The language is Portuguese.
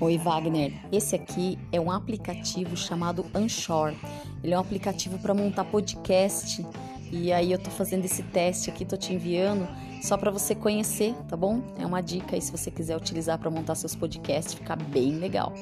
Oi, Wagner. Esse aqui é um aplicativo chamado Anchor. Ele é um aplicativo para montar podcast. E aí eu tô fazendo esse teste aqui, tô te enviando só para você conhecer, tá bom? É uma dica aí se você quiser utilizar para montar seus podcasts, fica bem legal.